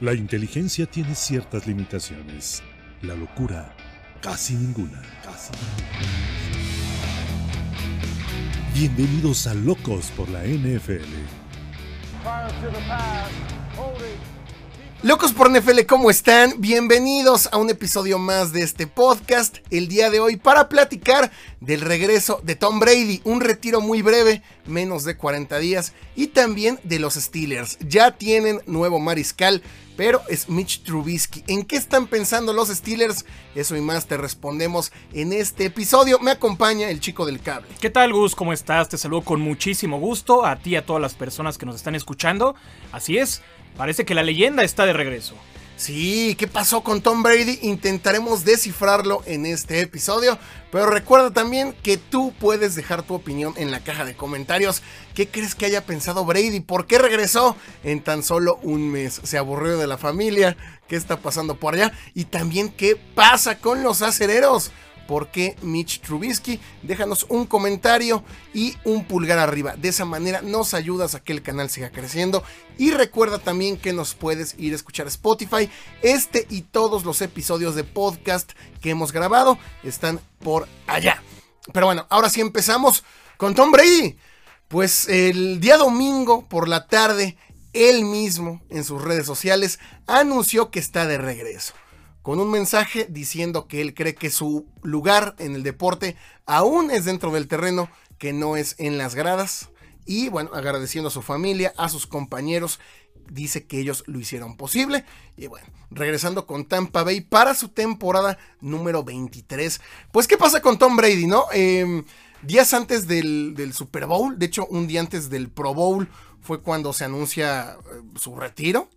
La inteligencia tiene ciertas limitaciones. La locura, casi ninguna. Casi Bienvenidos a Locos por la NFL. Locos por NFL, ¿cómo están? Bienvenidos a un episodio más de este podcast. El día de hoy para platicar del regreso de Tom Brady, un retiro muy breve, menos de 40 días, y también de los Steelers. Ya tienen nuevo mariscal, pero es Mitch Trubisky. ¿En qué están pensando los Steelers? Eso y más te respondemos en este episodio. Me acompaña el chico del cable. ¿Qué tal, Gus? ¿Cómo estás? Te saludo con muchísimo gusto a ti y a todas las personas que nos están escuchando. Así es, parece que la leyenda está de regreso. Sí, ¿qué pasó con Tom Brady? Intentaremos descifrarlo en este episodio, pero recuerda también que tú puedes dejar tu opinión en la caja de comentarios. ¿Qué crees que haya pensado Brady? ¿Por qué regresó en tan solo un mes? ¿Se aburrió de la familia? ¿Qué está pasando por allá? Y también, ¿qué pasa con los acereros? Por qué Mitch Trubisky. Déjanos un comentario y un pulgar arriba. De esa manera nos ayudas a que el canal siga creciendo. Y recuerda también que nos puedes ir a escuchar Spotify. Este y todos los episodios de podcast que hemos grabado están por allá. Pero bueno, ahora sí empezamos con Tom Brady. Pues el día domingo por la tarde, él mismo en sus redes sociales anunció que está de regreso con un mensaje diciendo que él cree que su lugar en el deporte aún es dentro del terreno, que no es en las gradas. Y bueno, agradeciendo a su familia, a sus compañeros, dice que ellos lo hicieron posible. Y bueno, regresando con Tampa Bay para su temporada número 23. Pues, ¿qué pasa con Tom Brady, no? Em, días antes del, del, Super Bowl, de hecho, un día antes del Pro Bowl fue cuando se anuncia eh, su retiro.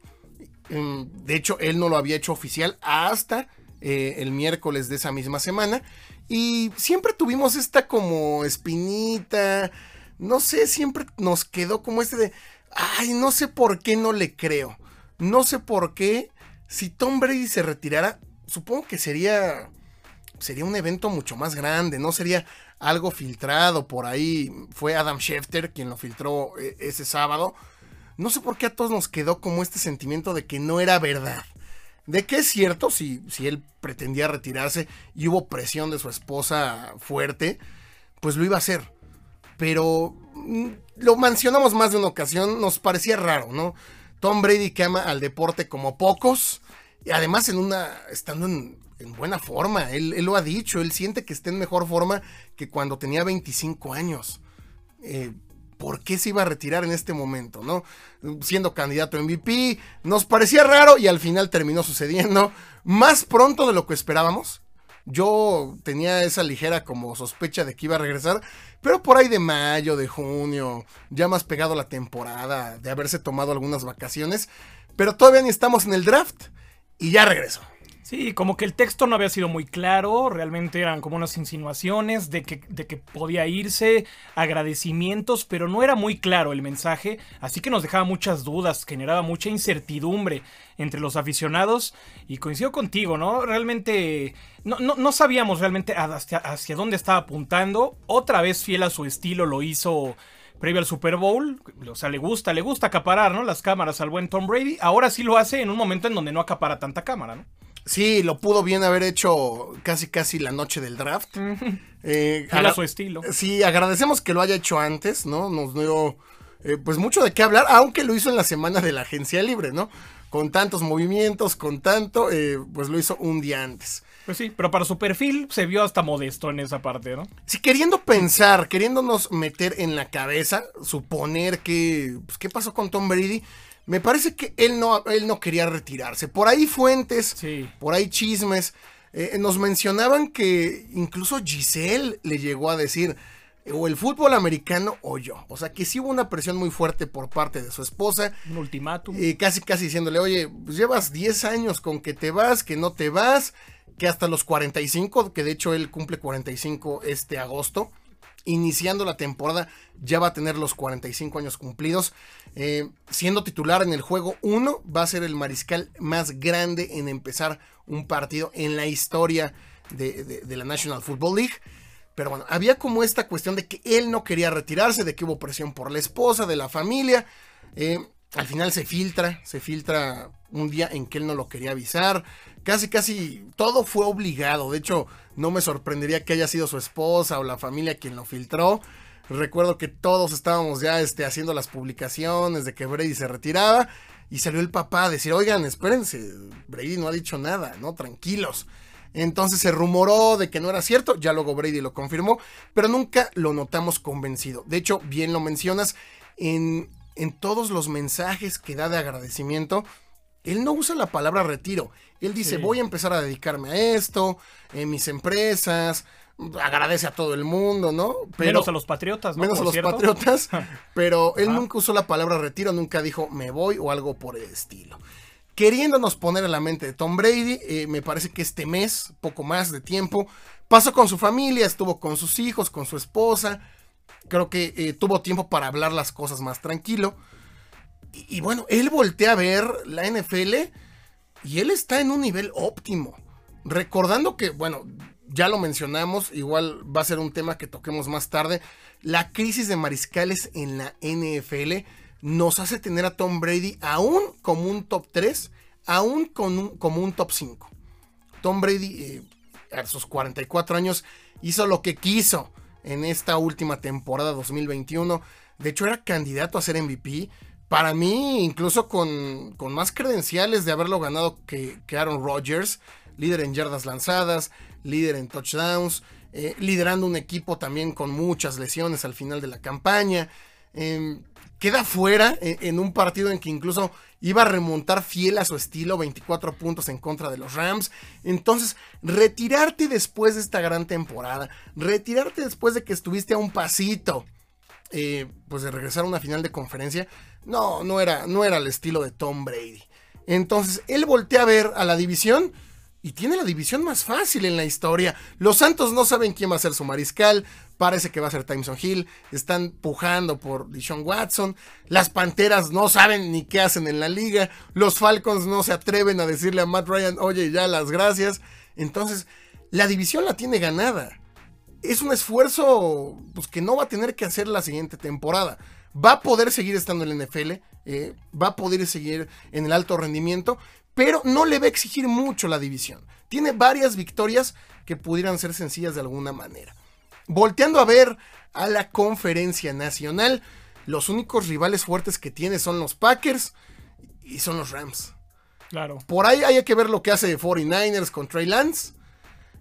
Mm, de hecho, él no lo había hecho oficial hasta eh, el miércoles de esa misma semana. Y siempre tuvimos esta como espinita. No sé, siempre nos quedó como este de. Ay, no sé por qué no le creo. No sé por qué. Si Tom Brady se retirara, supongo que sería. Sería un evento mucho más grande, no sería algo filtrado por ahí. Fue Adam Schefter quien lo filtró eh, ese sábado no sé por qué a todos nos quedó como este sentimiento de que no era verdad. De que es cierto, si, si él pretendía retirarse y hubo presión de su esposa fuerte, pues lo iba a hacer. Pero mm, lo mencionamos más de una ocasión, nos parecía raro, ¿no? Tom Brady que ama al deporte como pocos, y además en una, estando en, buena forma, él, él, lo ha dicho, él siente que está en mejor forma que cuando tenía 25 años. Eh, por qué se iba a retirar en este momento, ¿no? Siendo candidato a MVP, nos parecía raro y al final terminó sucediendo más pronto de lo que esperábamos. Yo tenía esa ligera como sospecha de que iba a regresar, pero por ahí de mayo, de junio, ya más pegado la temporada, de haberse tomado algunas vacaciones, pero todavía ni estamos en el draft y ya regresó. Sí, como que el texto no había sido muy claro, realmente eran como unas insinuaciones de que, de que podía irse, agradecimientos, pero no era muy claro el mensaje, así que nos dejaba muchas dudas, generaba mucha incertidumbre entre los aficionados y coincido contigo, ¿no? Realmente no, no, sabíamos realmente hacia, hacia dónde estaba apuntando, otra vez fiel a su estilo lo hizo previo al Super Bowl. O sea, le gusta, le gusta acaparar, ¿no? Las cámaras al buen Tom Brady. Ahora sí lo hace en un momento en donde no acapara tanta cámara, ¿no? Sí, lo pudo bien haber hecho casi casi la noche del draft. eh, a su estilo. Sí, agradecemos que lo haya hecho antes, ¿no? Nos dio eh, pues mucho de qué hablar, aunque lo hizo en la semana de la agencia libre, ¿no? Con tantos movimientos, con tanto, eh, pues lo hizo un día antes. Pues sí, pero para su perfil se vio hasta modesto en esa parte, ¿no? Sí, queriendo pensar, queriéndonos meter en la cabeza, suponer que, pues, ¿qué pasó con Tom Brady? Me parece que él no, él no quería retirarse. Por ahí fuentes, por ahí chismes, eh, nos mencionaban que incluso Giselle le llegó a decir, o el fútbol americano o yo. O sea que sí hubo una presión muy fuerte por parte de su esposa. Un ultimátum. Y casi, casi diciéndole, oye, pues llevas 10 años con que te vas, que no te vas, que hasta los 45, que de hecho él cumple 45 este agosto iniciando la temporada, ya va a tener los 45 años cumplidos. Eh, siendo titular en el juego 1, va a ser el mariscal más grande en empezar un partido en la historia de, la National Football League. Pero bueno, había como esta cuestión de que él no quería retirarse, de que hubo presión por la esposa, de la familia. Eh, al final se filtra, se filtra un día en que él no lo quería avisar. Casi, casi todo fue obligado. De hecho, no me sorprendería que haya sido su esposa o la familia quien lo filtró. Recuerdo que todos estábamos ya este, haciendo las publicaciones de que Brady se retiraba. Y salió el papá a decir, oigan, espérense, Brady no ha dicho nada, ¿no? Tranquilos. Entonces se rumoró de que no era cierto, ya luego Brady lo confirmó, pero nunca lo notamos convencido. De hecho, bien lo mencionas, en, en todos los mensajes que da de agradecimiento, él no usa la palabra retiro. Él dice, Sí. voy a empezar a dedicarme a esto, en mis empresas, agradece a todo el mundo, ¿no? menos a los patriotas, ¿no? menos a los cierto. patriotas, pero él nunca usó la palabra retiro, nunca dijo me voy o algo por el estilo. Queriéndonos poner en la mente de Tom Brady, eh, me parece que este mes, poco más de tiempo, pasó con su familia, estuvo con sus hijos, con su esposa. Creo que eh, tuvo tiempo para hablar las cosas más tranquilo. Y, bueno, él voltea a ver la NFL y él está en un nivel óptimo. Recordando que, bueno, ya lo mencionamos, igual va a ser un tema que toquemos más tarde. La crisis de mariscales en la NFL nos hace tener a Tom Brady aún como un top 3, aún con como un top 5. Tom Brady eh, a sus 44 años hizo lo que quiso en esta última temporada 2021. De hecho, era candidato a ser MVP. Para mí, incluso con, más credenciales de haberlo ganado que, Aaron Rodgers, líder en yardas lanzadas, líder en touchdowns, eh, liderando un equipo también con muchas lesiones al final de la campaña. Em, queda fuera en un partido en que incluso iba a remontar fiel a su estilo, 24 puntos en contra de los Rams. Entonces, retirarte después de esta gran temporada, retirarte después de que estuviste a un pasito, eh, pues de regresar a una final de conferencia, no, no era, no era el estilo de Tom Brady. Entonces, él voltea a ver a la división y tiene la división más fácil en la historia. Los Santos no saben quién va a ser su mariscal. Parece que va a ser Timeson Hill. Están pujando por Deshaun Watson. Las Panteras no saben ni qué hacen en la liga. Los Falcons no se atreven a decirle a Matt Ryan, oye, ya las gracias. Entonces, la división la tiene ganada. Es un esfuerzo pues, que no va a tener que hacer la siguiente temporada. Va a poder seguir estando en la NFL. eh, va a poder seguir en el alto rendimiento pero no le va a exigir mucho la división. Tiene varias victorias que pudieran ser sencillas de alguna manera. Volteando a ver a la conferencia nacional, los únicos rivales fuertes que tiene son los Packers y son los Rams. Claro. Por ahí hay que ver lo que hace 49ers con Trey Lance.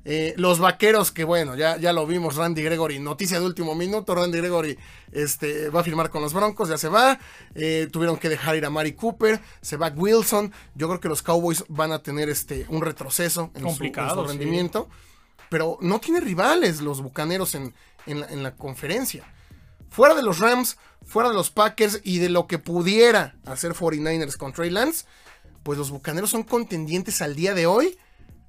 Eh, los vaqueros, que bueno, ya, ya lo vimos, Randy Gregory, noticia de último minuto, Randy Gregory este, va a firmar con los Broncos, ya se va, eh, tuvieron que dejar ir a Mari Cooper, se va Wilson, yo creo que los Cowboys van a tener este, un retroceso en su- en su, Complicado, sí. rendimiento, pero no tiene rivales los Bucaneros en, en la, en la conferencia. Fuera de los Rams, fuera de los Packers y de lo que pudiera hacer 49ers con Trey Lance, pues los Bucaneros son contendientes al día de hoy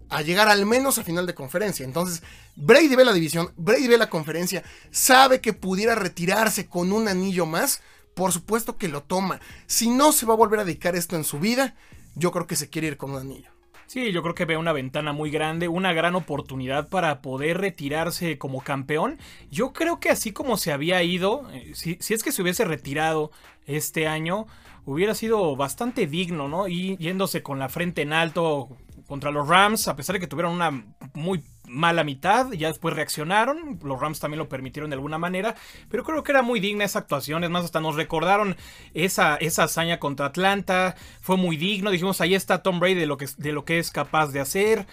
a llegar al menos a final de conferencia. Entonces, Brady ve la división, Brady ve la conferencia, sabe que pudiera retirarse con un anillo más, por supuesto que lo toma. Si no se va a volver a dedicar esto en su vida, yo creo que se quiere ir con un anillo. Sí, yo creo que ve una ventana muy grande, una gran oportunidad para poder retirarse como campeón. Yo creo que así como se había ido, eh, si, si es que se hubiese retirado este año, hubiera sido bastante digno, ¿no? Y yéndose con la frente en alto contra los Rams, a pesar de que tuvieron una muy mala mitad, ya después reaccionaron, los Rams también lo permitieron de alguna manera, pero creo que era muy digna esa actuación, es más, hasta nos recordaron esa, esa hazaña contra Atlanta, fue muy digno, dijimos, ahí está Tom Brady de lo que, de lo que es capaz de hacer,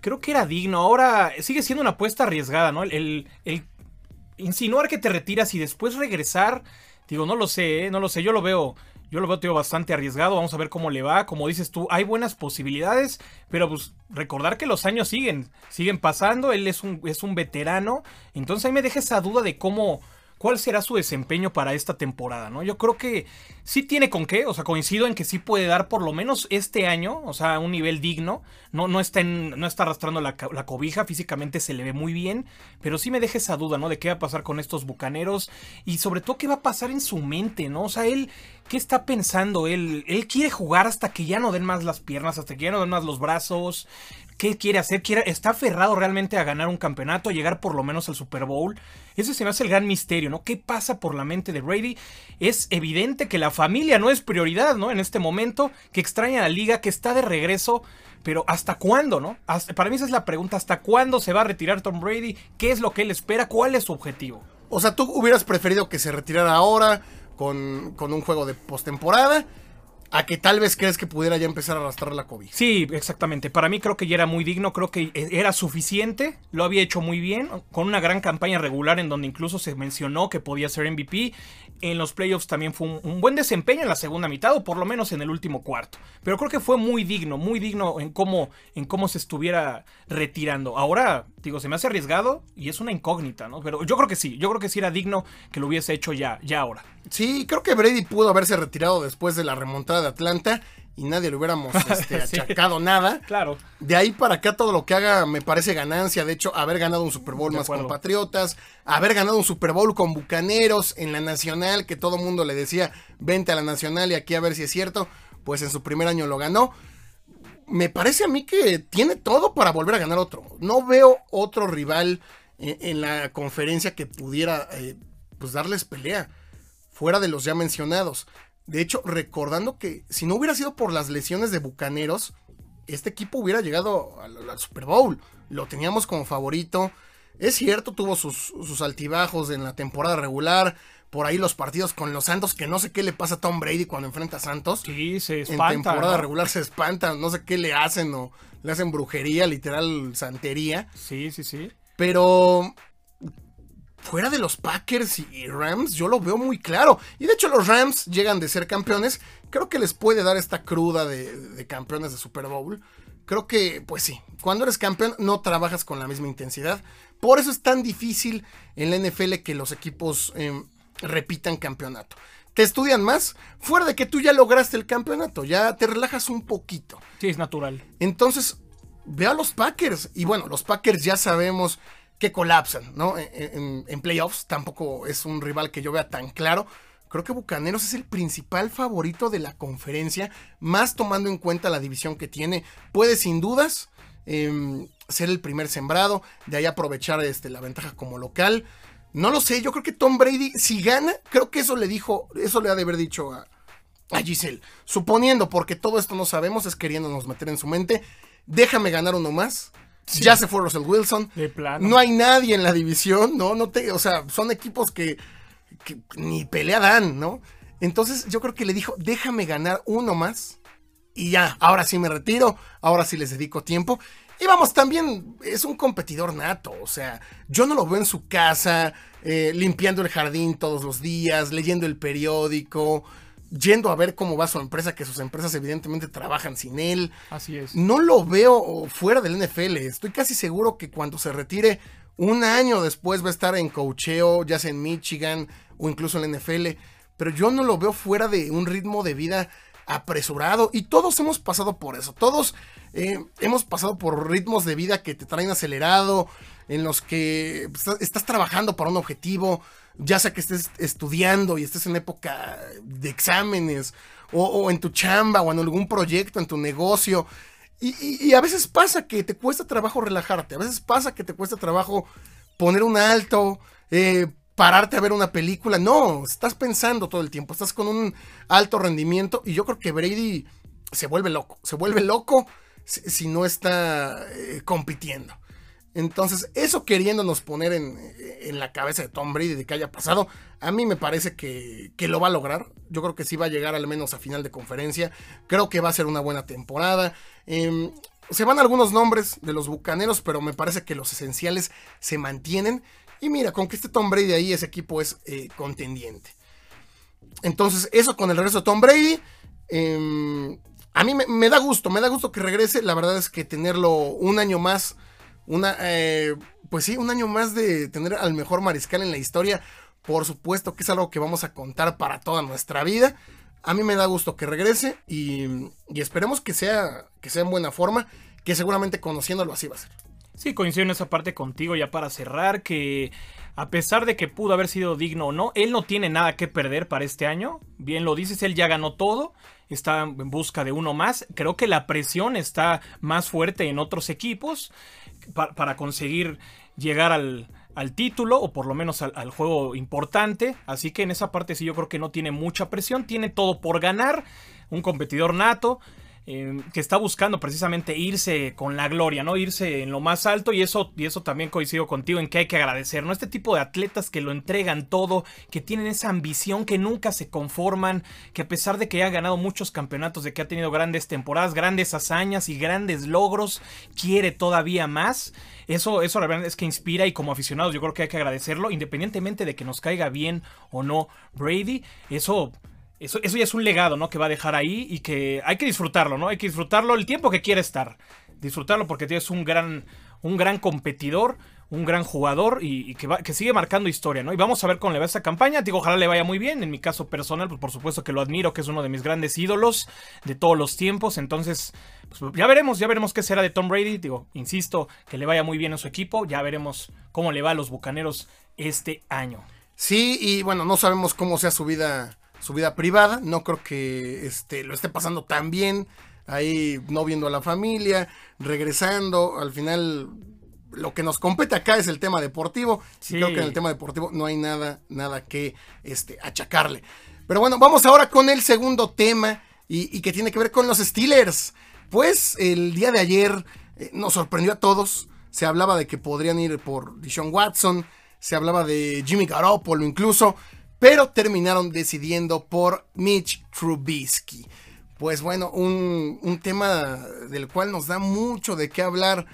creo que era digno, ahora sigue siendo una apuesta arriesgada, ¿no? El, el- insinuar que te retiras y después regresar, digo, no lo sé, ¿eh? no lo sé, yo lo veo... Yo lo veo bastante arriesgado, vamos a ver cómo le va. Como dices tú, hay buenas posibilidades, pero pues recordar que los años siguen, siguen pasando, él es un, es un veterano, entonces ahí me deja esa duda de cómo, cuál será su desempeño para esta temporada, ¿no? Yo creo que sí tiene con qué, o sea, coincido en que sí puede dar por lo menos este año, o sea, un nivel digno, no, no, está, en- no está arrastrando la, la cobija, físicamente se le ve muy bien, pero sí me deja esa duda, ¿no? De qué va a pasar con estos bucaneros y sobre todo qué va a pasar en su mente, ¿no? O sea, él ¿Qué está pensando él? Él quiere jugar hasta que ya no den más las piernas, hasta que ya no den más los brazos. ¿Qué quiere hacer? ¿Quiere, ¿Está aferrado realmente a ganar un campeonato, a llegar por lo menos al Super Bowl? Ese se me hace el gran misterio, ¿no? ¿Qué pasa por la mente de Brady? Es evidente que la familia no es prioridad, ¿no? En este momento, que extraña la liga, que está de regreso, pero ¿hasta cuándo, no? para mí esa es la pregunta, ¿hasta cuándo se va a retirar Tom Brady? ¿Qué es lo que él espera? ¿Cuál es su objetivo? O sea, ¿tú hubieras preferido que se retirara ahora con, con un juego de postemporada? A que tal vez crees que pudiera ya empezar a arrastrar la COVID. Sí, exactamente. Para mí creo que ya era muy digno, creo que e, era suficiente, lo había hecho muy bien, con una gran campaña regular en donde incluso se mencionó que podía ser MVP. En los playoffs también fue un, buen desempeño en la segunda mitad, o por lo menos en el último cuarto. Pero creo que fue muy digno, muy digno en cómo, en cómo se estuviera retirando. Ahora, digo, se me hace arriesgado y es una incógnita, ¿no? Pero yo creo que sí, yo creo que sí era digno que lo hubiese hecho ya, ya ahora. Sí, creo que Brady pudo haberse retirado después de la remontada de Atlanta y nadie le hubiéramos este, achacado nada. Claro. De ahí para acá todo lo que haga me parece ganancia. De hecho, haber ganado un Super Bowl más con Patriotas, haber ganado un Super Bowl con Bucaneros en la Nacional, que todo mundo le decía, vente a la Nacional y aquí a ver si es cierto. Pues en su primer año lo ganó. Me parece a mí que tiene todo para volver a ganar otro. No veo otro rival en, la conferencia que pudiera eh, pues darles pelea fuera de los ya mencionados. De hecho, recordando que si no hubiera sido por las lesiones de Bucaneros, este equipo hubiera llegado al, Super Bowl. Lo teníamos como favorito. Es cierto, tuvo sus, altibajos en la temporada regular. Por ahí los partidos con los Santos, que no sé qué le pasa a Tom Brady cuando enfrenta a Santos. Sí, se espanta. En temporada regular se espanta, no sé qué le hacen o le hacen brujería, literal santería. Sí, sí, sí. Pero fuera de los Packers y Rams, yo lo veo muy claro. Y de hecho los Rams llegan de ser campeones. Creo que les puede dar esta cruda de, campeones de Super Bowl. Creo que, pues sí, cuando eres campeón no trabajas con la misma intensidad. Por eso es tan difícil en la NFL que los equipos em, repitan campeonato. Te estudian más, fuera de que tú ya lograste el campeonato, ya te relajas un poquito. Sí, es natural. Entonces, ve a los Packers. Y bueno, los Packers ya sabemos que colapsan, ¿no? En, playoffs tampoco es un rival que yo vea tan claro. Creo que Bucaneros es el principal favorito de la conferencia, más tomando en cuenta la división que tiene. Puede sin dudas em, ser el primer sembrado, de ahí aprovechar este, la ventaja como local. No lo sé, yo creo que Tom Brady, si gana, creo que eso le dijo, eso le ha de haber dicho a, a Giselle. Suponiendo, porque todo esto no sabemos, es queriéndonos meter en su mente, déjame ganar uno más ya se fue Russell Wilson. De plano. No hay nadie en la división, ¿no? no te, o sea, son equipos que, ni pelea dan, ¿no? Entonces yo creo que le dijo, déjame ganar uno más. Y ya, ahora sí me retiro, ahora sí les dedico tiempo. Y vamos, también es un competidor nato, o sea, yo no lo veo en su casa, eh, limpiando el jardín todos los días, leyendo el periódico, yendo a ver cómo va su empresa, que sus empresas evidentemente trabajan sin él. Así es. No lo veo fuera del NFL. Estoy casi seguro que cuando se retire, un año después va a estar en cocheo, ya sea en Michigan o incluso en la NFL. Pero yo no lo veo fuera de un ritmo de vida apresurado. Y todos hemos pasado por eso. Todos eh, hemos pasado por ritmos de vida que te traen acelerado, en los que estás trabajando para un objetivo ya sea que estés estudiando y estés en época de exámenes, o, en tu chamba, o en algún proyecto, en tu negocio. Y, a veces pasa que te cuesta trabajo relajarte, a veces pasa que te cuesta trabajo poner un alto, eh, pararte a ver una película. No, estás pensando todo el tiempo, estás con un alto rendimiento y yo creo que Brady se vuelve loco, se vuelve loco si, no está eh, compitiendo. Entonces, eso queriéndonos poner en, la cabeza de Tom Brady de que haya pasado, a mí me parece que, lo va a lograr. Yo creo que sí va a llegar al menos a final de conferencia. Creo que va a ser una buena temporada. Em, se van algunos nombres de los bucaneros, pero me parece que los esenciales se mantienen. Y mira, con que esté Tom Brady ahí, ese equipo es eh, contendiente. Entonces, eso con el regreso de Tom Brady. Em, a mí me, me da gusto, me da gusto que regrese. La verdad es que tenerlo un año más una, eh, pues sí, un año más de tener al mejor mariscal en la historia. Por supuesto que es algo que vamos a contar para toda nuestra vida. A mí me da gusto que regrese y, esperemos que sea, que sea en buena forma, que seguramente conociéndolo así va a ser. Sí, coincido en esa parte contigo ya para cerrar, que a pesar de que pudo haber sido digno o no, él no tiene nada que perder para este año. Bien lo dices, él ya ganó todo, está en busca de uno más. Creo que la presión está más fuerte en otros equipos para conseguir llegar al, título o por lo menos al, al, juego importante. Así que en esa parte sí yo creo que no tiene mucha presión, tiene todo por ganar, un competidor nato. Que está buscando precisamente irse con la gloria, ¿no? Irse en lo más alto y eso, y eso también coincido contigo en que hay que agradecer, ¿no? Este tipo de atletas que lo entregan todo, que tienen esa ambición, que nunca se conforman, que a pesar de que ha ganado muchos campeonatos, de que ha tenido grandes temporadas, grandes hazañas y grandes logros, quiere todavía más. Eso, eso la verdad es que inspira y como aficionados yo creo que hay que agradecerlo, independientemente de que nos caiga bien o no Brady, eso eso, ya es un legado, ¿no? Que va a dejar ahí y que hay que disfrutarlo, ¿no? Hay que disfrutarlo el tiempo que quiera estar. Disfrutarlo porque tienes un gran, un gran competidor, un gran jugador y, que, que, sigue marcando historia, ¿no? Y vamos a ver cómo le va esta campaña. Digo, ojalá le vaya muy bien. En mi caso personal, pues por supuesto que lo admiro, que es uno de mis grandes ídolos de todos los tiempos. Entonces, pues ya veremos, ya veremos qué será de Tom Brady. Digo, insisto, que le vaya muy bien a su equipo. Ya veremos cómo le va a los bucaneros este año. Sí, y bueno, no sabemos cómo sea su vida su vida privada. No creo que este, lo esté pasando tan bien. Ahí no viendo a la familia, regresando. Al final, lo que nos compete acá es el tema deportivo. Sí. Creo que en el tema deportivo no hay nada, nada que este, achacarle. Pero bueno, vamos ahora con el segundo tema y, que tiene que ver con los Steelers. Pues el día de ayer eh, nos sorprendió a todos. Se hablaba de que podrían ir por Dishon Watson. Se hablaba de Jimmy Garoppolo incluso pero terminaron decidiendo por Mitch Trubisky. Pues bueno, un, tema del cual nos da mucho de qué hablar.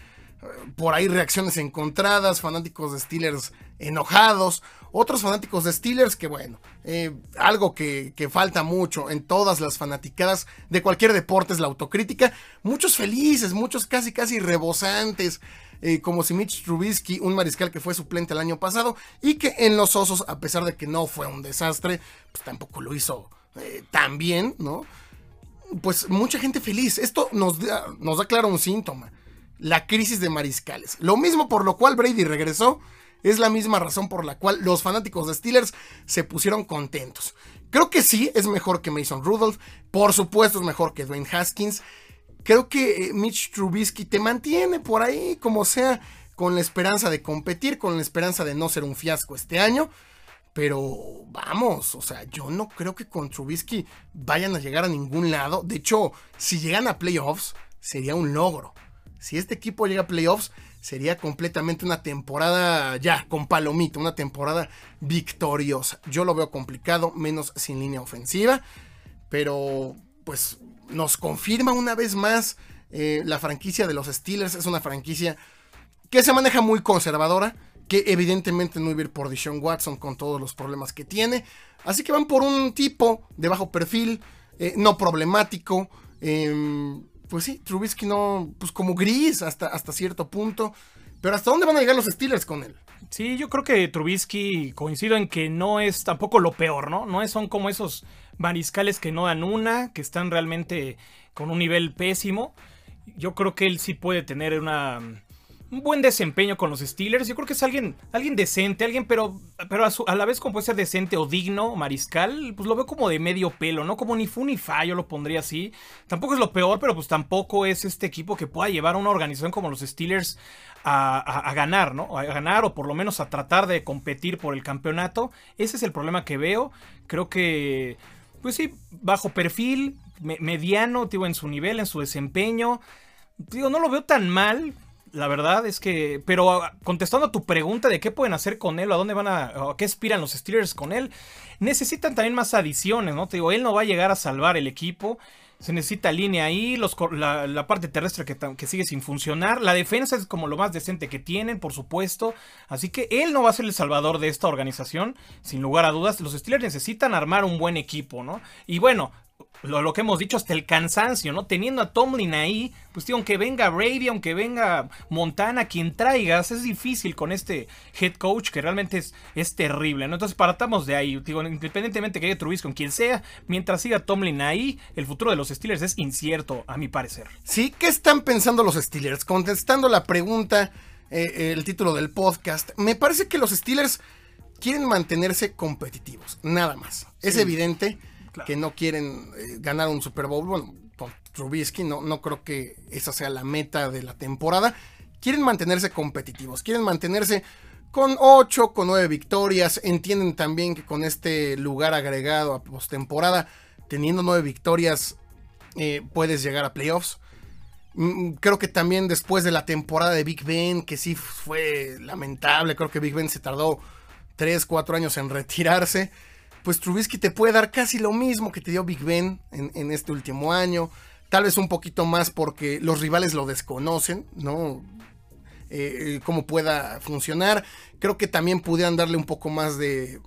Por ahí reacciones encontradas, fanáticos de Steelers enojados, otros fanáticos de Steelers que bueno, eh, algo que, que, falta mucho en todas las fanaticadas de cualquier deporte es la autocrítica. Muchos felices, muchos casi casi rebosantes, eh, como si Mitch Trubisky, un mariscal que fue suplente el año pasado y que en los Osos, a pesar de que no fue un desastre, pues tampoco lo hizo eh, tan bien, ¿no? Pues mucha gente feliz. Esto nos da, nos da claro un síntoma. La crisis de mariscales. Lo mismo por lo cual Brady regresó. Es la misma razón por la cual los fanáticos de Steelers se pusieron contentos. Creo que sí, es mejor que Mason Rudolph. Por supuesto, es mejor que Dwayne Haskins creo que eh, Mitch Trubisky te mantiene por ahí, como sea, con la esperanza de competir, con la esperanza de no ser un fiasco este año. Pero vamos, o sea, yo no creo que con Trubisky vayan a llegar a ningún lado. De hecho, si llegan a playoffs, sería un logro. Si este equipo llega a playoffs, sería completamente una temporada ya con palomito, una temporada victoriosa. Yo lo veo complicado, menos sin línea ofensiva. Pero, pues, nos confirma una vez más eh, la franquicia de los Steelers. Es una franquicia que se maneja muy conservadora, que evidentemente no iba a ir por Deshaun Watson con todos los problemas que tiene. Así que van por un tipo de bajo perfil, eh, no problemático. Em, pues sí, Trubisky no, pues como gris hasta, hasta cierto punto. Pero ¿hasta dónde van a llegar los Steelers con él? Sí, yo creo que Trubisky coincido en que no es tampoco lo peor, ¿no? No son como esos mariscales que no dan una, que están realmente con un nivel pésimo. Yo creo que él sí puede tener una, un buen desempeño con los Steelers. Yo creo que es alguien, alguien decente, alguien, pero, pero a, la vez como puede ser decente o digno, mariscal, pues lo veo como de medio pelo, ¿no? Como ni fu ni fa, yo lo pondría así. Tampoco es lo peor, pero pues tampoco es este equipo que pueda llevar a una organización como los Steelers a, ganar, ¿no? A ganar o por lo menos a tratar de competir por el campeonato. Ese es el problema que veo. Creo que pues sí, bajo perfil, mediano, digo, en su nivel, en su desempeño. Digo, no lo veo tan mal, la verdad es que, pero ah, contestando a tu pregunta de qué pueden hacer con él, o a dónde van a, a qué aspiran los Steelers con él, necesitan también más adiciones, ¿no? Digo, él no va a llegar a salvar el equipo. Se necesita línea ahí, los, la, parte terrestre que, que, sigue sin funcionar. La defensa es como lo más decente que tienen, por supuesto. Así que él no va a ser el salvador de esta organización, sin lugar a dudas. Los Steelers necesitan armar un buen equipo, ¿no? Y bueno, lo, que hemos dicho hasta el cansancio, ¿no? Teniendo a Tomlin ahí, pues tío, aunque venga Brady, aunque venga Montana, quien traigas, es difícil con este head coach que realmente es, es terrible, ¿no? Entonces partamos de ahí, digo, independientemente que haya Trubisky con quien sea, mientras siga Tomlin ahí, el futuro de los Steelers es incierto, a mi parecer. Sí, ¿qué están pensando los Steelers? Contestando la pregunta eh, el título del podcast. Me parece que los Steelers quieren mantenerse competitivos, nada más. Es evidente que no quieren eh, ganar un Super Bowl. Bueno, con Trubisky no, no creo que esa sea la meta de la temporada. Quieren mantenerse competitivos, quieren mantenerse con 8, con 9 victorias. Entienden también que con este lugar agregado a postemporada, teniendo 9 victorias, eh, puedes llegar a playoffs. Mm, mm, creo que también después de la temporada de Big Ben, que sí fue lamentable, creo que Big Ben se tardó 3, 4 años en retirarse pues Trubisky te puede dar casi lo mismo que te dio Big Ben en, este último año. Tal vez un poquito más porque los rivales lo desconocen, ¿no? Eh, cómo pueda funcionar. Creo que también pudieran darle un poco más de,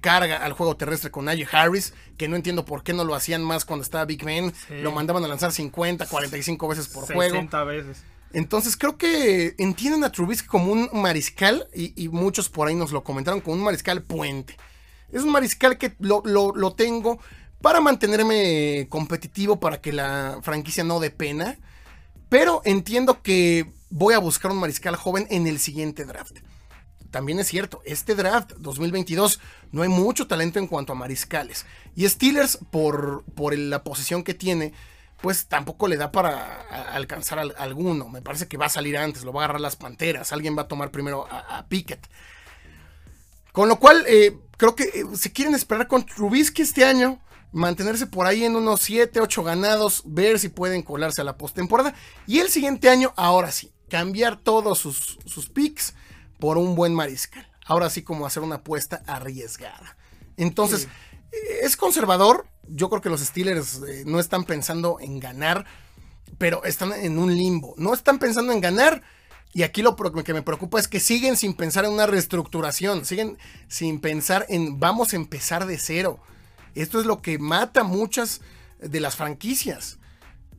carga al juego terrestre con Najee Harris, que no entiendo por qué no lo hacían más cuando estaba Big Ben. Lo mandaban a lanzar 50, 45 veces por 60 juego. veces. Entonces creo que entienden a Trubisky como un mariscal, y, y, muchos por ahí nos lo comentaron, como un mariscal puente. Es un mariscal que lo, tengo para mantenerme competitivo, para que la franquicia no dé pena. Pero entiendo que voy a buscar un mariscal joven en el siguiente draft. También es cierto, este draft 2022 no hay mucho talento en cuanto a mariscales. Y Steelers, por, por la posición que tiene, pues tampoco le da para alcanzar a, alguno. Me parece que va a salir antes, lo va a agarrar las panteras. Alguien va a tomar primero a, a Pickett. Con lo cual, eh, creo que eh, se quieren esperar con Trubisky este año, mantenerse por ahí en unos 7, 8 ganados, ver si pueden colarse a la postemporada. Y el siguiente año, ahora sí, cambiar todos sus, sus picks por un buen mariscal. Ahora sí, como hacer una apuesta arriesgada. Entonces, eh, es conservador. Yo creo que los Steelers no están pensando en ganar, pero están en un limbo. No están pensando en ganar y aquí lo que me preocupa es que siguen sin pensar en una reestructuración, siguen sin pensar en vamos a empezar de cero. Esto es lo que mata muchas de las franquicias.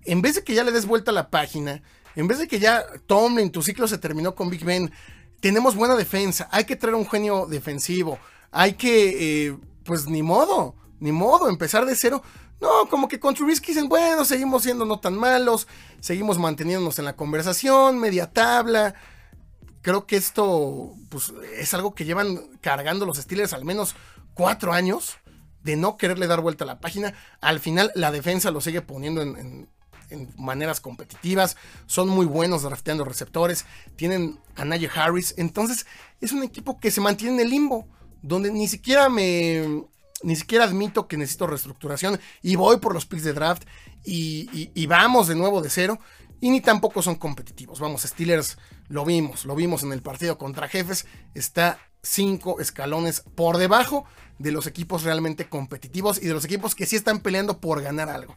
En vez de que ya le des vuelta a la página, en vez de que ya Tomlin, tu ciclo se terminó con Big Ben, tenemos buena defensa, hay que traer un genio defensivo, hay que, eh, pues ni modo, ni modo, empezar de cero. No, como que con Trubisky dicen, bueno, seguimos siendo no tan malos, seguimos manteniéndonos en la conversación, media tabla. Creo que esto pues, es algo que llevan cargando los Steelers al menos cuatro años de no quererle dar vuelta a la página. Al final la defensa lo sigue poniendo en, maneras competitivas. Son muy buenos drafteando receptores. Tienen a Najee Harris. Entonces es un equipo que se mantiene en el limbo. Donde ni siquiera me, ni siquiera admito que necesito reestructuración y voy por los picks de draft y, vamos de nuevo de cero. Y ni tampoco son competitivos. Vamos, Steelers lo vimos, lo vimos en el partido contra Jefes. Está cinco escalones por debajo de los equipos realmente competitivos y de los equipos que sí están peleando por ganar algo.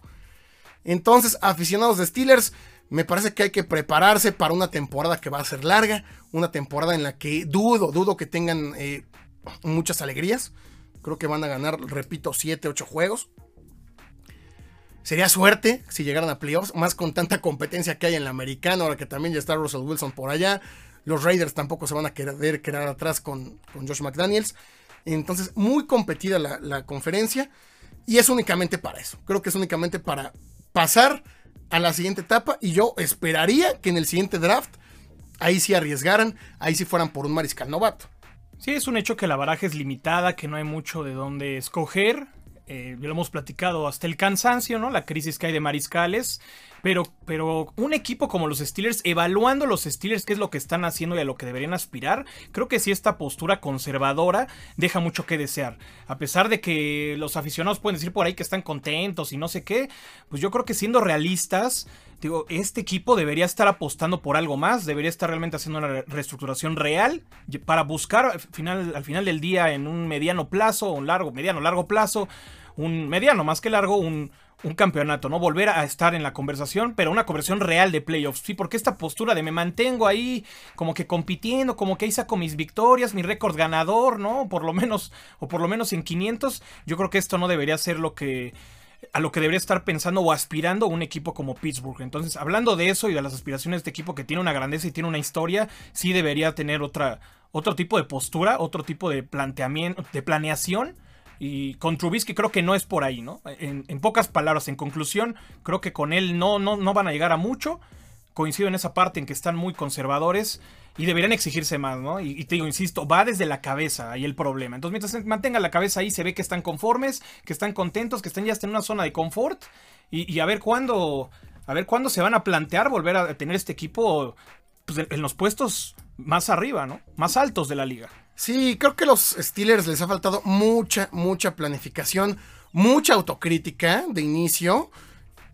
Entonces, aficionados de Steelers, me parece que hay que prepararse para una temporada que va a ser larga, una temporada en la que dudo, dudo que tengan eh, muchas alegrías. Creo que van a ganar, repito, 7, 8 juegos. Sería suerte si llegaran a playoffs, más con tanta competencia que hay en la americana, ahora que también ya está Russell Wilson por allá. Los Raiders tampoco se van a querer quedar atrás con, con Josh McDaniels. Entonces, muy competida la, la conferencia. Y es únicamente para eso. Creo que es únicamente para pasar a la siguiente etapa. Y yo esperaría que en el siguiente draft ahí sí arriesgaran, ahí sí fueran por un mariscal novato. Sí, es un hecho que la baraja es limitada, que no hay mucho de dónde escoger. Eh, lo hemos platicado hasta el cansancio, ¿no? La crisis que hay de mariscales. Pero, pero un equipo como los Steelers, evaluando los Steelers, qué es lo que están haciendo y a lo que deberían aspirar, creo que sí esta postura conservadora deja mucho que desear. A pesar de que los aficionados pueden decir por ahí que están contentos y no sé qué, pues yo creo que siendo realistas, digo, este equipo debería estar apostando por algo más, debería estar realmente haciendo una reestructuración real para buscar al final, al final del día en un mediano plazo, un largo, mediano, largo plazo, un mediano más que largo, un, un campeonato, ¿no? Volver a estar en la conversación, pero una conversación real de playoffs, ¿sí? Porque esta postura de me mantengo ahí como que compitiendo, como que ahí saco mis victorias, mi récord ganador, ¿no? Por lo menos, o por lo menos en 500, yo creo que esto no debería ser lo que a lo que debería estar pensando o aspirando un equipo como Pittsburgh. Entonces, hablando de eso y de las aspiraciones de este equipo que tiene una grandeza y tiene una historia, sí debería tener otra, otro tipo de postura, otro tipo de planteamiento, de planeación. Y con Trubisky creo que no es por ahí, ¿no? En, pocas palabras, en conclusión, creo que con él no, no, no van a llegar a mucho. coincido en esa parte en que están muy conservadores y deberían exigirse más, ¿no? Y, te digo, insisto, va desde la cabeza ahí el problema. Entonces, mientras mantenga la cabeza ahí, se ve que están conformes, que están contentos, que están ya en una zona de confort y, a ver cuándo, a ver cuándo se van a plantear volver a tener este equipo pues, en los puestos más arriba, ¿no? Más altos de la liga. Sí, creo que los Steelers les ha faltado mucha, mucha planificación, mucha autocrítica de inicio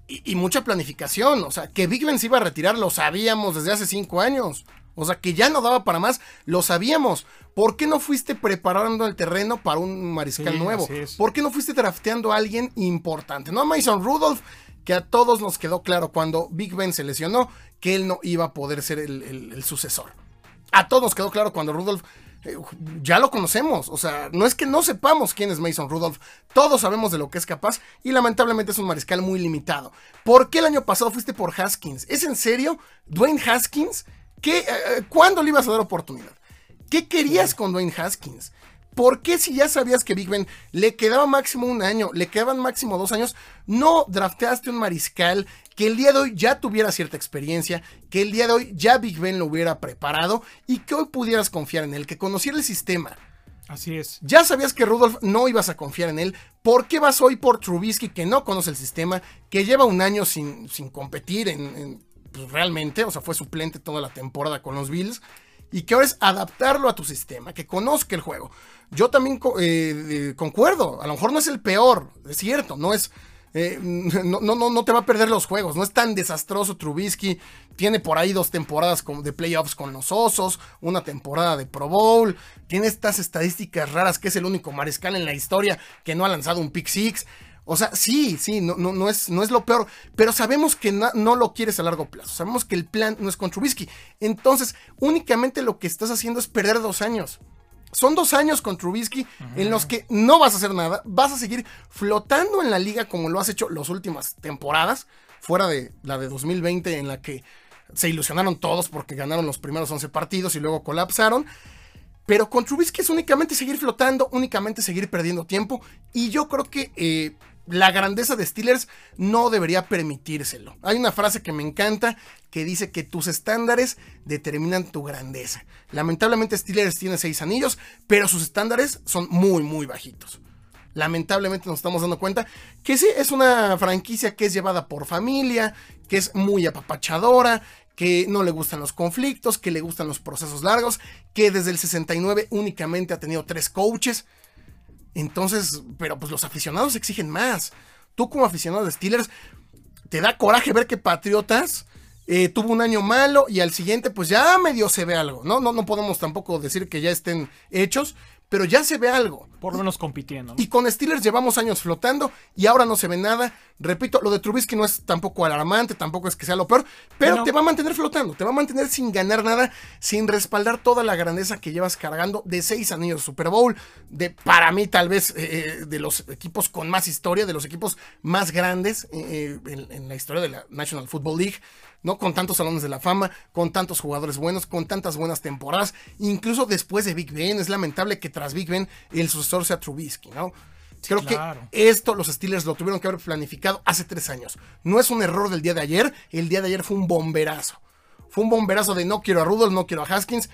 y, mucha planificación. O sea, que Big Ben se iba a retirar lo sabíamos desde hace cinco años. O sea, que ya no daba para más, lo sabíamos. ¿Por qué no fuiste preparando el terreno para un mariscal nuevo? ¿Por qué no fuiste drafteando a alguien importante? No Mason Rudolph, que a todos nos quedó claro cuando Big Ben se lesionó que él no iba a poder ser el, sucesor. A todos nos quedó claro cuando Rudolph eh, ya lo conocemos. O sea, no es que no sepamos quién es Mason Rudolph. Todos sabemos de lo que es capaz y lamentablemente es un mariscal muy limitado. ¿Por qué el año pasado fuiste por Haskins? ¿Es en serio? ¿Dwayne Haskins? ¿Qué, eh, eh, ¿Cuándo le ibas a dar oportunidad? ¿Qué querías con Dwayne Haskins? ¿Por qué si ya sabías que Big Ben le quedaba máximo un año, le quedaban máximo dos años, no drafteaste un mariscal que el día de hoy ya tuviera cierta experiencia, que el día de hoy ya Big Ben lo hubiera preparado y que hoy pudieras confiar en él, que conociera el sistema? Así es. Ya sabías que Rudolph no ibas a confiar en él. ¿Por qué vas hoy por Trubisky, que no conoce el sistema, que lleva un año sin, sin competir en, pues, realmente? O sea, fue suplente toda la temporada con los Bills y que ahora es adaptarlo a tu sistema, que conozca el juego. Yo también eh, concuerdo, a lo mejor no es el peor, es cierto, no es... Eh, no, no, no, te va a perder los juegos, no es tan desastroso Trubisky, tiene por ahí dos temporadas de playoffs con los Osos, una temporada de Pro Bowl, tiene estas estadísticas raras que es el único mariscal en la historia que no ha lanzado un pick six. O sea, sí, sí, no, no, no, es, no es lo peor, pero sabemos que no, lo quieres a largo plazo, sabemos que el plan no es con Trubisky. Entonces, únicamente lo que estás haciendo es perder dos años. Son dos años con Trubisky en los que no vas a hacer nada, vas a seguir flotando en la liga como lo has hecho las últimas temporadas, fuera de la de 2020 en la que se ilusionaron todos porque ganaron los primeros 11 partidos y luego colapsaron. Pero con Trubisky es únicamente seguir flotando, únicamente seguir perdiendo tiempo. Y yo creo que eh, la grandeza de Steelers no debería permitírselo. Hay una frase que me encanta que dice que tus estándares determinan tu grandeza. Lamentablemente Steelers tiene seis anillos, pero sus estándares son muy, muy bajitos. Lamentablemente nos estamos dando cuenta que sí, es una franquicia que es llevada por familia, que es muy apapachadora, que no le gustan los conflictos, que le gustan los procesos largos, que desde el 69 únicamente ha tenido tres coaches. Entonces, pero pues los aficionados exigen más. Tú como aficionado de Steelers, te da coraje ver que Patriotas eh, tuvo un año malo y al siguiente pues ya medio se ve algo, ¿no? No, no podemos tampoco decir que ya estén hechos, pero ya se ve algo. Por lo menos compitiendo. Y con Steelers llevamos años flotando y ahora no se ve nada. Repito, lo de Trubisky no es tampoco alarmante, tampoco es que sea lo peor, pero te va a mantener flotando, te va a mantener sin ganar nada, sin respaldar toda la grandeza que llevas cargando de seis anillos de Super Bowl, de para mí tal vez eh, eh, de los equipos con más historia, de los equipos más grandes eh, en la historia de la National Football League. ¿No? Con tantos salones de la fama, con tantos jugadores buenos, con tantas buenas temporadas, incluso después de Big Ben, es lamentable que tras Big Ben el sucesor sea Trubisky, ¿no? Creo que esto los Steelers lo tuvieron que haber planificado hace tres años. No es un error del día de ayer, el día de ayer fue un bomberazo. Fue un bomberazo de no quiero a Rudolph, no quiero a Haskins,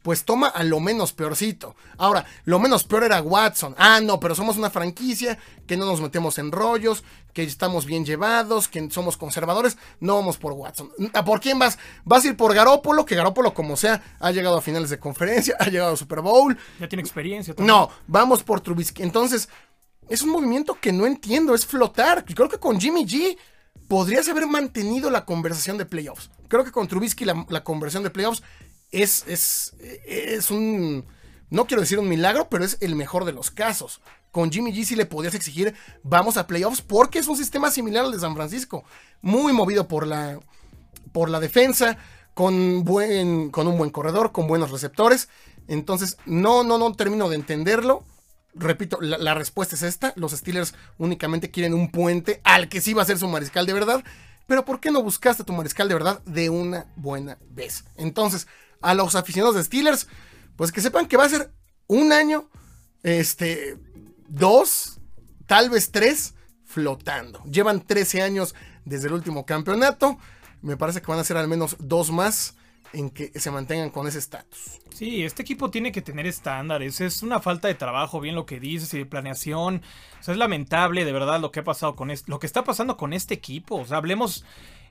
pues toma a lo menos peorcito. Ahora, lo menos peor era Watson. Ah, no, pero somos una franquicia que no nos metemos en rollos, que estamos bien llevados, que somos conservadores. No vamos por Watson. ¿Por quién vas? Vas a ir por Garópolo, que Garópolo, como sea, ha llegado a finales de conferencia, ha llegado a Super Bowl. Ya tiene experiencia. No, vamos por Trubisky. Entonces, es un movimiento que no entiendo, es flotar. Creo que con Jimmy G podrías haber mantenido la conversación de playoffs. Creo que con Trubisky la, la conversión de playoffs es, es, es un, no quiero decir un milagro, pero es el mejor de los casos. Con Jimmy G sí le podías exigir, vamos a playoffs, porque es un sistema similar al de San Francisco. Muy movido por la, por la defensa, con, buen, con un buen corredor, con buenos receptores. Entonces, no, no, no termino de entenderlo. Repito, la, la, respuesta es esta. Los Steelers únicamente quieren un puente al que sí va a ser su mariscal de verdad. Pero ¿por qué no buscaste tu mariscal de verdad de una buena vez? Entonces, a los aficionados de Steelers, pues que sepan que va a ser un año, este, dos, tal vez tres, flotando. Llevan 13 años desde el último campeonato. Me parece que van a ser al menos dos más en que se mantengan con ese estatus. Sí, este equipo tiene que tener estándares. Es una falta de trabajo, bien lo que dices, y de planeación. O sea, es lamentable de verdad lo que ha pasado con este, lo que está pasando con este equipo. O sea, hablemos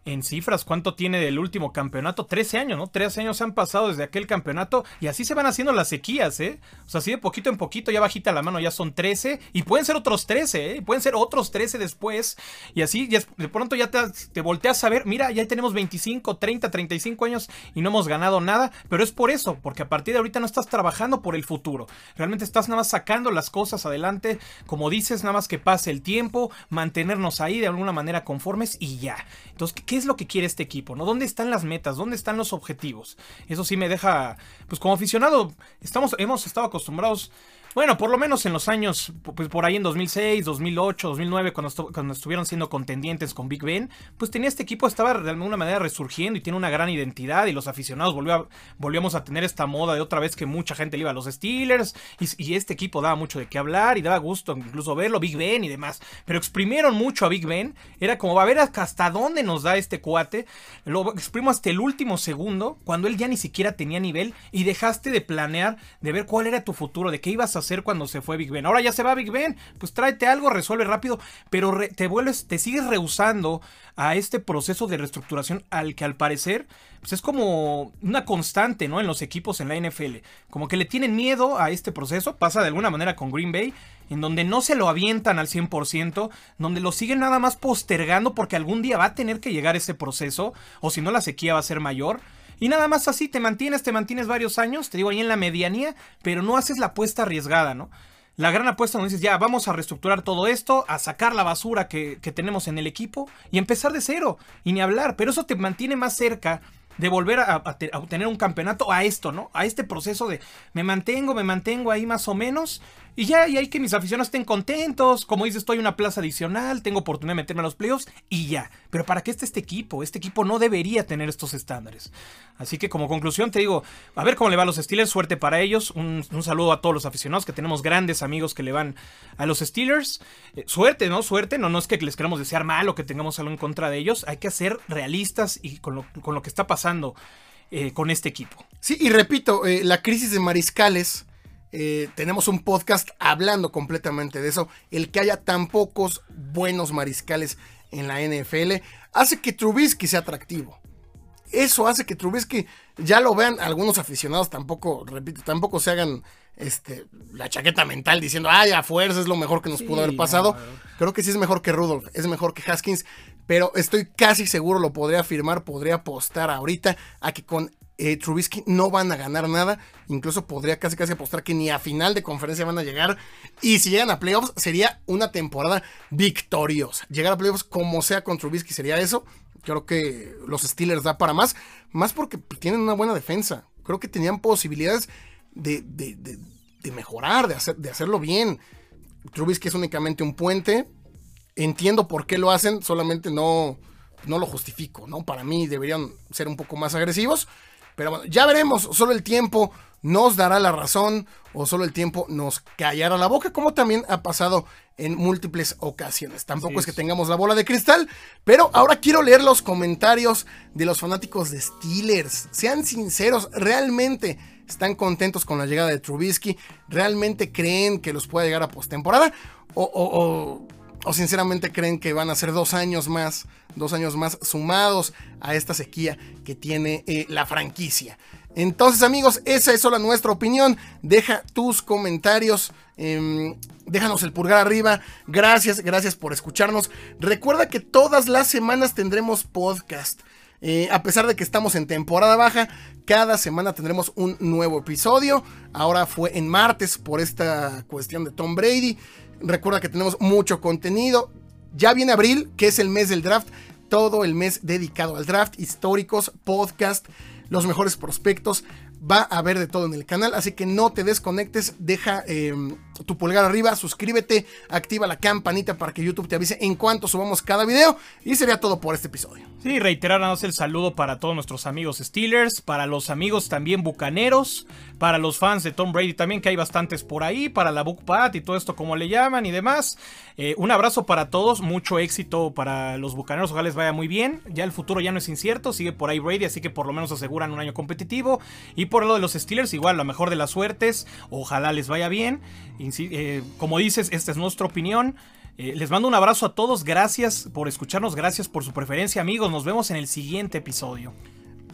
en cifras, ¿cuánto tiene del último campeonato? 13 años, ¿no? 13 años han pasado desde aquel campeonato y así se van haciendo las sequías, ¿eh? O sea, así de poquito en poquito, ya bajita la mano, ya son 13 y pueden ser otros 13, ¿eh? Pueden ser otros 13 después y así de pronto ya te, te volteas a ver, mira, ya tenemos 25, 30, 35 años y no hemos ganado nada, pero es por eso, porque a partir de ahorita no estás trabajando por el futuro, realmente estás nada más sacando las cosas adelante, como dices, nada más que pase el tiempo, mantenernos ahí de alguna manera conformes y ya. Entonces, ¿qué es lo que quiere este equipo? ¿no? ¿Dónde están las metas? ¿Dónde están los objetivos? Eso sí me deja, pues como aficionado, estamos, hemos estado acostumbrados bueno, por lo menos en los años, pues por ahí en 2006, 2008, 2009, cuando, cuando estuvieron siendo contendientes con Big Ben, pues tenía este equipo, estaba de alguna manera resurgiendo y tiene una gran identidad y los aficionados volvió volvíamos a tener esta moda de otra vez que mucha gente le iba a los Steelers y, este equipo daba mucho de qué hablar y daba gusto incluso verlo, Big Ben y demás. Pero exprimieron mucho a Big Ben, era como va a ver hasta dónde nos da este cuate, lo exprimo hasta el último segundo, cuando él ya ni siquiera tenía nivel y dejaste de planear, de ver cuál era tu futuro, de qué ibas a hacer cuando se fue Big Ben. Ahora ya se va Big Ben, pues tráete algo, resuelve rápido, pero te vuelves, te sigues rehusando a este proceso de reestructuración al que al parecer pues es como una constante, ¿no? En los equipos en la NFL. Como que le tienen miedo a este proceso, pasa de alguna manera con Green Bay, en donde no se lo avientan al 100%, donde lo siguen nada más postergando porque algún día va a tener que llegar ese proceso, o si no la sequía va a ser mayor. Y nada más así te mantienes, te mantienes varios años, te digo ahí en la medianía, pero no haces la apuesta arriesgada, ¿no? La gran apuesta donde dices, ya, vamos a reestructurar todo esto, a sacar la basura que, que tenemos en el equipo y empezar de cero. Y ni hablar, pero eso te mantiene más cerca de volver a, obtener un campeonato a esto, ¿no? A este proceso de me mantengo, me mantengo ahí más o menos. Y ya, y hay que mis aficionados estén contentos. Como dices, estoy en una plaza adicional, tengo oportunidad de meterme a los playoffs y ya. Pero ¿para qué está este equipo? Este equipo no debería tener estos estándares. Así que como conclusión te digo, a ver cómo le va a los Steelers, suerte para ellos. Un, saludo a todos los aficionados, que tenemos grandes amigos que le van a los Steelers. Eh, suerte, ¿no? Suerte, no, no es que les queramos desear mal o que tengamos algo en contra de ellos. Hay que ser realistas y con lo, con lo que está pasando eh, con este equipo. Sí, y repito, eh, la crisis de mariscales eh, tenemos un podcast hablando completamente de eso. El que haya tan pocos buenos mariscales en la NFL hace que Trubisky sea atractivo. Eso hace que Trubisky ya lo vean algunos aficionados tampoco, repito, tampoco se hagan este, la chaqueta mental diciendo, ay, a fuerza es lo mejor que nos pudo haber pasado. Creo que sí es mejor que Rudolph, es mejor que Haskins, pero estoy casi seguro, lo podría afirmar, podría apostar ahorita a que con eh, Trubisky no van a ganar nada. Incluso podría casi casi apostar que ni a final de conferencia van a llegar. Y si llegan a playoffs, sería una temporada victoriosa. Llegar a playoffs como sea con Trubisky sería eso. Creo que los Steelers da para más. Más porque tienen una buena defensa. Creo que tenían posibilidades de, mejorar, de, hacer, de hacerlo bien. Trubisky es únicamente un puente. Entiendo por qué lo hacen, solamente no, no lo justifico, ¿no? Para mí deberían ser un poco más agresivos. Pero bueno, ya veremos, solo el tiempo nos dará la razón o solo el tiempo nos callará la boca, como también ha pasado en múltiples ocasiones. Tampoco es que tengamos la bola de cristal, pero ahora quiero leer los comentarios de los fanáticos de Steelers. Sean sinceros, realmente están contentos con la llegada de Trubisky, realmente creen que los puede llegar a postemporada o, o o sinceramente creen que van a ser dos años más, dos años más sumados a esta sequía que tiene eh, la franquicia. Entonces amigos, esa es solo nuestra opinión. Deja tus comentarios. Em, déjanos el pulgar arriba. Gracias, gracias por escucharnos. Recuerda que todas las semanas tendremos podcast. Eh, a pesar de que estamos en temporada baja, cada semana tendremos un nuevo episodio. Ahora fue en martes por esta cuestión de Tom Brady. Recuerda que tenemos mucho contenido. Ya viene abril, que es el mes del draft. Todo el mes dedicado al draft, históricos, podcast, los mejores prospectos. Va a haber de todo en el canal, así que no te desconectes. Deja em, tu pulgar arriba, suscríbete, activa la campanita para que YouTube te avise en cuanto subamos cada video. Y sería todo por este episodio. Sí, reiterarnos el saludo para todos nuestros amigos Steelers, para los amigos también bucaneros, para los fans de Tom Brady también, que hay bastantes por ahí, para la Bookpat y todo esto como le llaman y demás. Eh, un abrazo para todos, mucho éxito para los bucaneros, ojalá les vaya muy bien. Ya el futuro ya no es incierto, sigue por ahí Brady, así que por lo menos aseguran un año competitivo. Y por lo de los Steelers, igual, lo mejor de las suertes, ojalá les vaya bien. Eh, como dices, esta es nuestra opinión. Eh, les mando un abrazo a todos, gracias por escucharnos, gracias por su preferencia amigos, nos vemos en el siguiente episodio.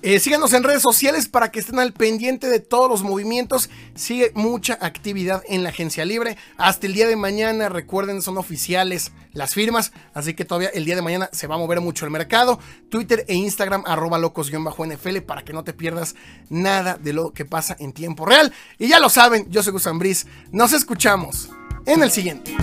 Eh, síganos en redes sociales para que estén al pendiente de todos los movimientos. Sigue mucha actividad en la agencia libre. Hasta el día de mañana, recuerden, son oficiales las firmas. Así que todavía el día de mañana se va a mover mucho el mercado. Twitter e Instagram, arroba locos-nfl, para que no te pierdas nada de lo que pasa en tiempo real. Y ya lo saben, yo soy Gus Briz. Nos escuchamos en el siguiente.